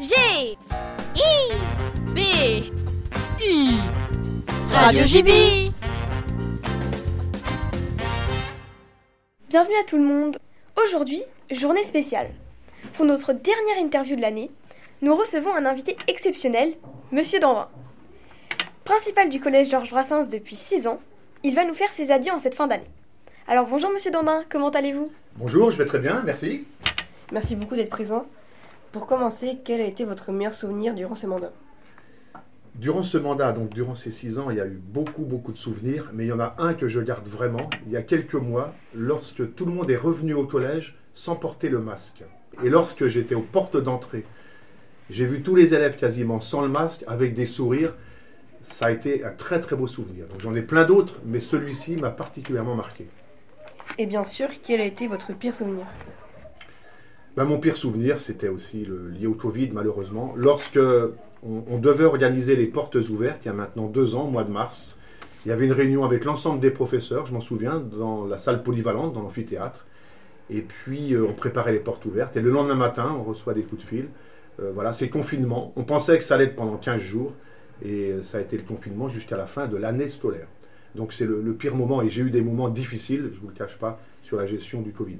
G I B U Radio JB Bienvenue à tout le monde. Aujourd'hui, journée spéciale. Pour notre dernière interview de l'année, nous recevons un invité exceptionnel, Monsieur Danvin. Principal du collège Georges Brassens depuis 6 ans, il va nous faire ses adieux en cette fin d'année. Alors bonjour Monsieur Dandin, comment allez-vous? Bonjour, je vais très bien, merci. Merci beaucoup d'être présent. Pour commencer, quel a été votre meilleur souvenir durant ce mandat? Durant ce mandat, donc durant ces six ans, il y a eu beaucoup, beaucoup de souvenirs, mais il y en a un que je garde vraiment. Il y a quelques mois, lorsque tout le monde est revenu au collège sans porter le masque. Et lorsque j'étais aux portes d'entrée, j'ai vu tous les élèves quasiment sans le masque, avec des sourires. Ça a été un très, très beau souvenir. Donc j'en ai plein d'autres, mais celui-ci m'a particulièrement marqué. Et bien sûr, quel a été votre pire souvenir? Ben, mon pire souvenir, c'était aussi lié au Covid, malheureusement. Lorsque on, devait organiser les portes ouvertes, il y a maintenant deux ans, au mois de mars, il y avait une réunion avec l'ensemble des professeurs, je m'en souviens, dans la salle polyvalente, dans l'amphithéâtre. Et puis, euh, on préparait les portes ouvertes. Et le lendemain matin, on reçoit des coups de fil. Euh, voilà, c'est confinement. On pensait que ça allait être pendant 15 jours. Et ça a été le confinement jusqu'à la fin de l'année scolaire. Donc, c'est le, le pire moment. Et j'ai eu des moments difficiles, je ne vous le cache pas, sur la gestion du Covid.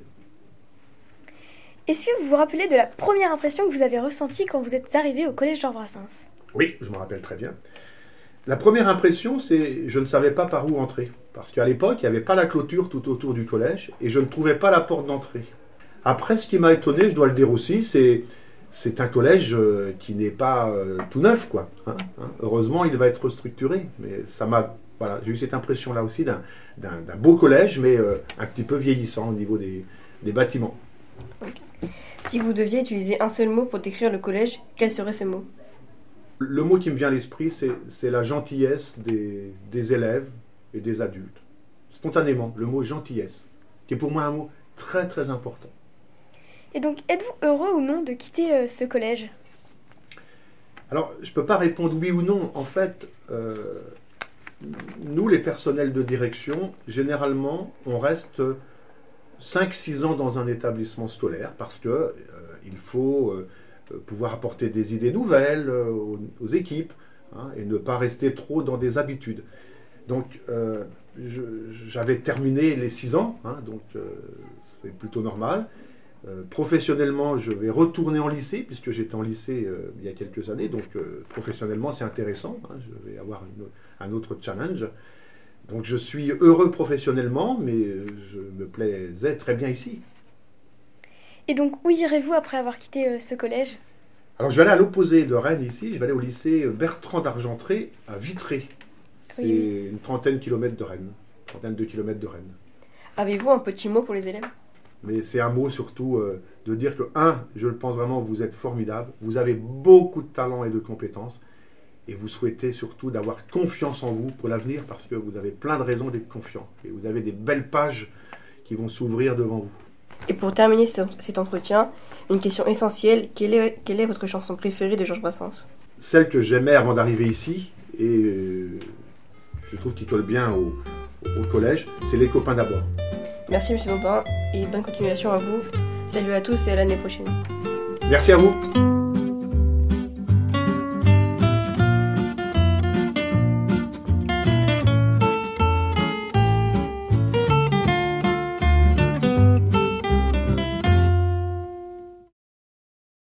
Est-ce que vous vous rappelez de la première impression que vous avez ressentie quand vous êtes arrivé au collège Georges Brassens Oui, je me rappelle très bien. La première impression, c'est je ne savais pas par où entrer. Parce qu'à l'époque, il n'y avait pas la clôture tout autour du collège et je ne trouvais pas la porte d'entrée. Après, ce qui m'a étonné, je dois le dire aussi, c'est c'est un collège euh, qui n'est pas euh, tout neuf, quoi. hein, hein. Heureusement, il va être restructuré, mais ça m'a voilà, j'ai eu cette impression-là aussi d'un beau collège, mais euh, un petit peu vieillissant au niveau des, des bâtiments. Si vous deviez utiliser un seul mot pour décrire le collège, quel serait ce mot Le mot qui me vient à l'esprit, c'est la gentillesse des, des élèves et des adultes. Spontanément, le mot gentillesse, qui est pour moi un mot très très important. Et donc, êtes-vous heureux ou non de quitter euh, ce collège? Alors, je ne peux pas répondre oui ou non. En fait, euh, nous, les personnels de direction, généralement, on reste 5-6 ans dans un établissement scolaire parce que euh, il faut euh, pouvoir apporter des idées nouvelles euh, aux, équipes hein, et ne pas rester trop dans des habitudes. Donc, j'avais terminé les 6 ans, hein, donc c'est plutôt normal. Professionnellement, je vais retourner en lycée, puisque j'étais en lycée il y a quelques années, donc professionnellement c'est intéressant, hein, je vais avoir un autre challenge. Donc je suis heureux professionnellement, mais euh, je me plaisais très bien ici. Et donc, où irez-vous après avoir quitté euh, ce collège? Alors je vais aller à l'opposé de Rennes ici, je vais aller au lycée Bertrand d'Argentré à Vitré. C'est Oui, oui. une trentaine de kilomètres de Rennes, une trentaine de kilomètres de Rennes. Avez-vous un petit mot pour les élèves? Mais c'est un mot surtout euh, de dire que, un, je le pense vraiment, vous êtes formidable, vous avez beaucoup de talent et de compétences, et vous souhaitez surtout d'avoir confiance en vous pour l'avenir, parce que vous avez plein de raisons d'être confiant, et vous avez des belles pages qui vont s'ouvrir devant vous. Et pour terminer ce- cet entretien, une question essentielle quelle est, quelle est votre chanson préférée de Georges Brassens? Celle que j'aimais avant d'arriver ici, et euh, je trouve qu'il colle bien au, au collège, c'est Les copains d'abord. Merci Monsieur Dantin et bonne continuation à vous. Salut à tous et à l'année prochaine. Merci à vous